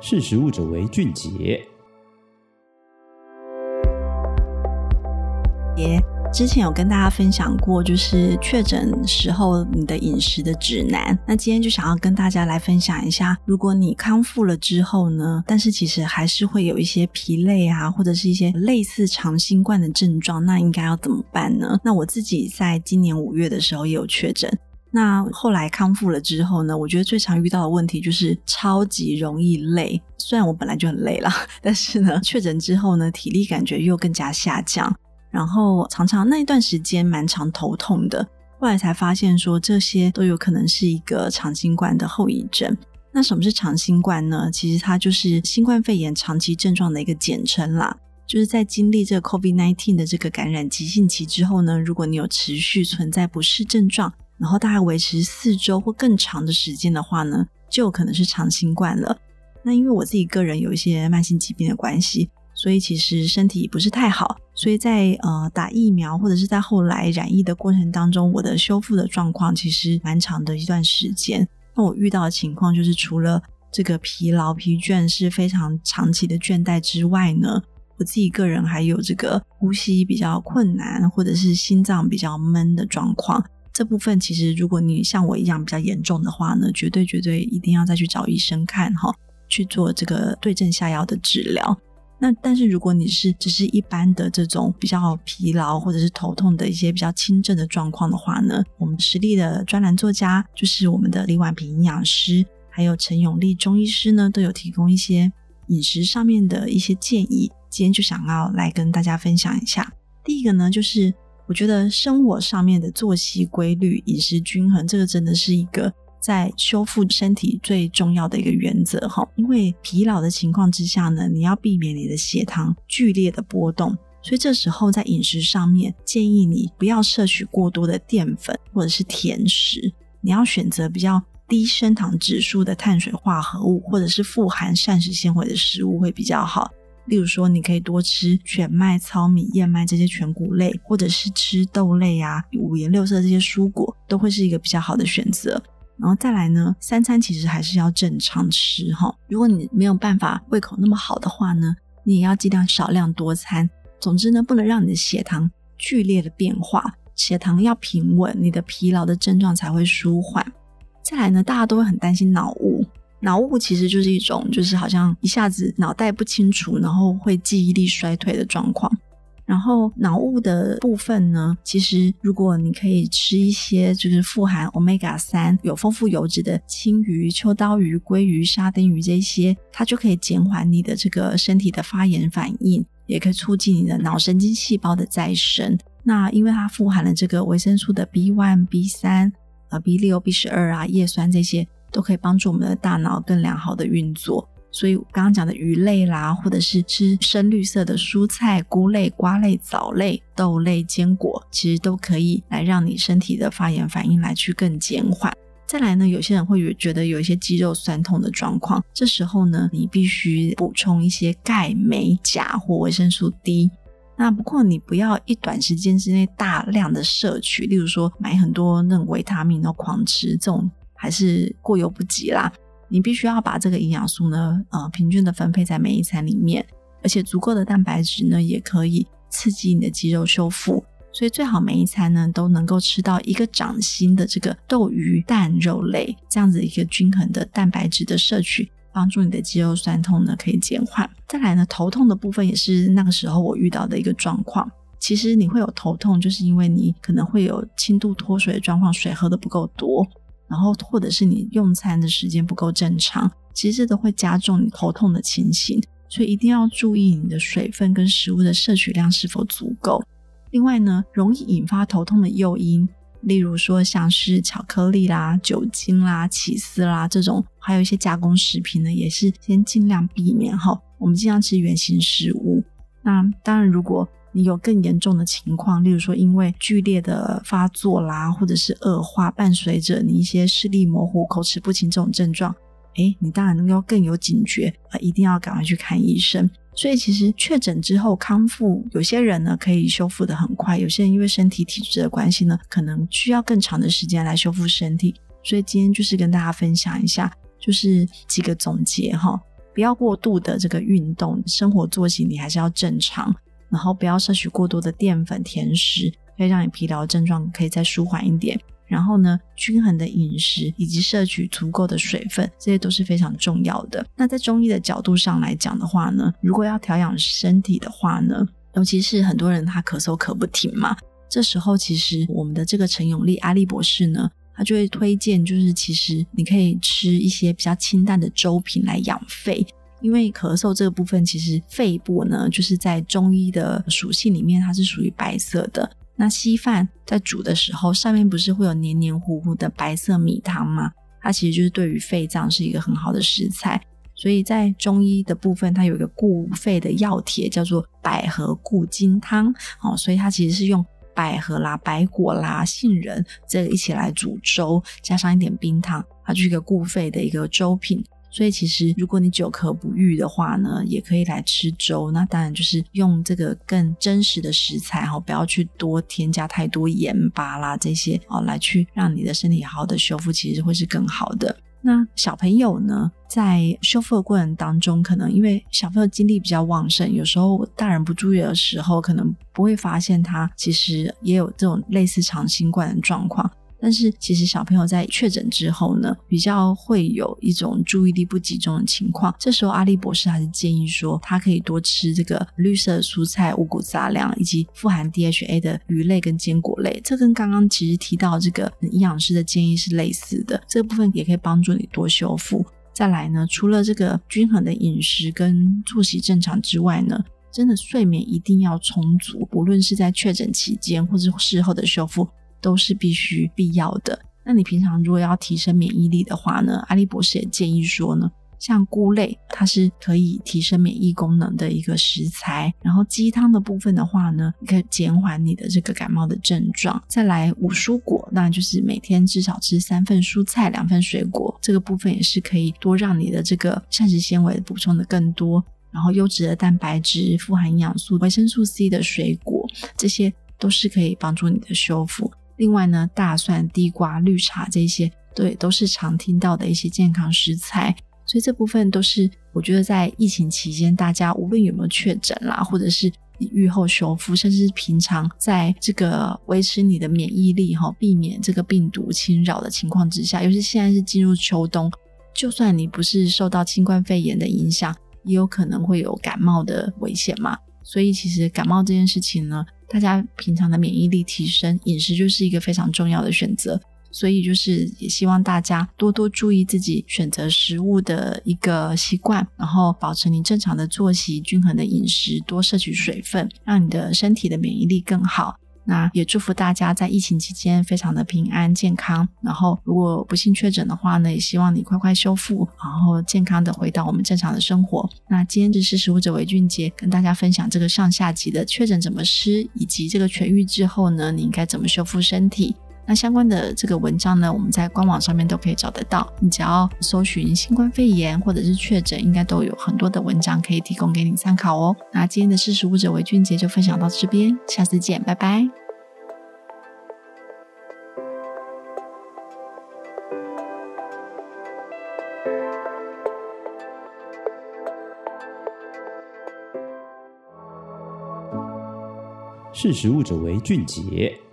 识食物者为俊杰。耶，之前有跟大家分享过，就是确诊时候你的饮食的指南。那今天就想要跟大家来分享一下，如果你康复了之后呢，但是其实还是会有一些疲累啊，或者是一些类似长新冠的症状，那应该要怎么办呢？那我自己在今年五月的时候也有确诊。那后来康复了之后呢，我觉得最常遇到的问题就是超级容易累。虽然我本来就很累了，但是呢，确诊之后呢，体力感觉又更加下降，然后常常那一段时间蛮常头痛的。后来才发现说，这些都有可能是一个长新冠的后遗症。那什么是长新冠呢？其实它就是新冠肺炎长期症状的一个简称啦。就是在经历这个 COVID-19 的这个感染急性期之后呢，如果你有持续存在不适症状，然后大概维持四周或更长的时间的话呢，就有可能是长新冠了。那因为我自己个人有一些慢性疾病的关系，所以其实身体不是太好，所以在呃打疫苗或者是在后来染疫的过程当中，我的修复的状况其实蛮长的一段时间。那我遇到的情况就是，除了这个疲劳疲倦是非常长期的倦怠之外呢，我自己个人还有这个呼吸比较困难，或者是心脏比较闷的状况。这部分其实，如果你像我一样比较严重的话呢，绝对绝对一定要再去找医生看哈，去做这个对症下药的治疗。那但是如果你是只是一般的这种比较疲劳或者是头痛的一些比较轻症的状况的话呢，我们实力的专栏作家就是我们的李婉平营养师，还有陈永利中医师呢，都有提供一些饮食上面的一些建议。今天就想要来跟大家分享一下。第一个呢，就是。我觉得生活上面的作息规律、饮食均衡，这个真的是一个在修复身体最重要的一个原则哈。因为疲劳的情况之下呢，你要避免你的血糖剧烈的波动，所以这时候在饮食上面建议你不要摄取过多的淀粉或者是甜食，你要选择比较低升糖指数的碳水化合物或者是富含膳食纤维的食物会比较好。例如说，你可以多吃全麦、糙米、燕麦这些全谷类，或者是吃豆类啊、五颜六色这些蔬果，都会是一个比较好的选择。然后再来呢，三餐其实还是要正常吃哈。如果你没有办法胃口那么好的话呢，你也要尽量少量多餐。总之呢，不能让你的血糖剧烈的变化，血糖要平稳，你的疲劳的症状才会舒缓。再来呢，大家都会很担心脑雾。脑雾其实就是一种，就是好像一下子脑袋不清楚，然后会记忆力衰退的状况。然后脑雾的部分呢，其实如果你可以吃一些就是富含 Omega 三、有丰富油脂的青鱼、秋刀鱼、鲑鱼、沙丁鱼这些，它就可以减缓你的这个身体的发炎反应，也可以促进你的脑神经细胞的再生。那因为它富含了这个维生素的 B one、B 三、呃 B 六、B 十二啊、叶酸这些。都可以帮助我们的大脑更良好的运作，所以刚刚讲的鱼类啦，或者是吃深绿色的蔬菜、菇类、瓜类、藻类、豆类、坚果，其实都可以来让你身体的发炎反应来去更减缓。再来呢，有些人会觉得有一些肌肉酸痛的状况，这时候呢，你必须补充一些钙、镁、钾或维生素 D。那不过你不要一短时间之内大量的摄取，例如说买很多那种维他命然后狂吃这种。还是过犹不及啦，你必须要把这个营养素呢，呃，平均的分配在每一餐里面，而且足够的蛋白质呢，也可以刺激你的肌肉修复。所以最好每一餐呢，都能够吃到一个掌心的这个豆鱼蛋肉类，这样子一个均衡的蛋白质的摄取，帮助你的肌肉酸痛呢可以减缓。再来呢，头痛的部分也是那个时候我遇到的一个状况。其实你会有头痛，就是因为你可能会有轻度脱水的状况，水喝得不够多。然后，或者是你用餐的时间不够正常，其实这都会加重你头痛的情形，所以一定要注意你的水分跟食物的摄取量是否足够。另外呢，容易引发头痛的诱因，例如说像是巧克力啦、酒精啦、起司啦这种，还有一些加工食品呢，也是先尽量避免哈。我们尽量吃原型食物。那当然，如果你有更严重的情况，例如说因为剧烈的发作啦，或者是恶化，伴随着你一些视力模糊、口齿不清这种症状，诶，你当然能够更有警觉啊，一定要赶快去看医生。所以其实确诊之后康复，有些人呢可以修复得很快，有些人因为身体体质的关系呢，可能需要更长的时间来修复身体。所以今天就是跟大家分享一下，就是几个总结哈。不要过度的这个运动，生活作息你还是要正常，然后不要摄取过多的淀粉、甜食，可以让你疲劳症状可以再舒缓一点。然后呢，均衡的饮食以及摄取足够的水分，这些都是非常重要的。那在中医的角度上来讲的话呢，如果要调养身体的话呢，尤其是很多人他咳嗽咳不停嘛，这时候其实我们的这个陈永利阿力博士呢，他就会推荐，就是其实你可以吃一些比较清淡的粥品来养肺，因为咳嗽这个部分其实肺部呢，就是在中医的属性里面，它是属于白色的。那稀饭在煮的时候，上面不是会有黏黏糊糊的白色米汤吗？它其实就是对于肺脏是一个很好的食材。所以在中医的部分，它有一个固肺的药帖，叫做百合固金汤。哦，所以它其实是用百合啦、白果啦、杏仁这个一起来煮粥，加上一点冰糖，它就是一个固肺的一个粥品。所以其实，如果你久咳不愈的话呢，也可以来吃粥。那当然就是用这个更真实的食材哈，不要去多添加太多盐巴啦这些哦，来去让你的身体好好的修复，其实会是更好的。那小朋友呢，在修复的过程当中，可能因为小朋友精力比较旺盛，有时候大人不注意的时候，可能不会发现他其实也有这种类似长新冠的状况。但是其实小朋友在确诊之后呢，比较会有一种注意力不集中的情况。这时候阿力博士还是建议说，他可以多吃这个绿色蔬菜、五谷杂粮以及富含 DHA 的鱼类跟坚果类。这跟刚刚其实提到这个营养师的建议是类似的。这个部分也可以帮助你多修复。再来呢，除了这个均衡的饮食跟作息正常之外呢，真的睡眠一定要充足，不论是在确诊期间或是事后的修复。都是必须必要的。那你平常如果要提升免疫力的话呢，阿力博士也建议说呢，像菇类，它是可以提升免疫功能的一个食材。然后鸡汤的部分的话呢，可以减缓你的这个感冒的症状。再来五蔬果，那就是每天至少吃三份蔬菜，两份水果，这个部分也是可以多让你的这个膳食纤维补充的更多。然后优质的蛋白质、富含营养素、维生素 C 的水果，这些都是可以帮助你的修复。另外呢，大蒜、地瓜、绿茶这些，对，都是常听到的一些健康食材，所以这部分都是我觉得在疫情期间，大家无论有没有确诊啦，或者是你愈后修复，甚至平常在这个维持你的免疫力哈，避免这个病毒侵扰的情况之下，尤其现在是进入秋冬，就算你不是受到新冠肺炎的影响，也有可能会有感冒的危险嘛。所以其实感冒这件事情呢，大家平常的免疫力提升，饮食就是一个非常重要的选择。所以就是也希望大家多多注意自己选择食物的一个习惯，然后保持你正常的作息、均衡的饮食，多摄取水分，让你的身体的免疫力更好。那也祝福大家在疫情期间非常的平安健康。然后，如果不幸确诊的话呢，也希望你快快修复，然后健康的回到我们正常的生活。那今天是食物者韦俊杰跟大家分享这个上下级的确诊怎么吃，以及这个痊愈之后呢，你应该怎么修复身体。那相关的这个文章呢，我们在官网上面都可以找得到。你只要搜寻新冠肺炎或者是确诊，应该都有很多的文章可以提供给你参考哦。那今天的识食物者为俊杰就分享到这边，下次见，拜拜。识食物者为俊杰。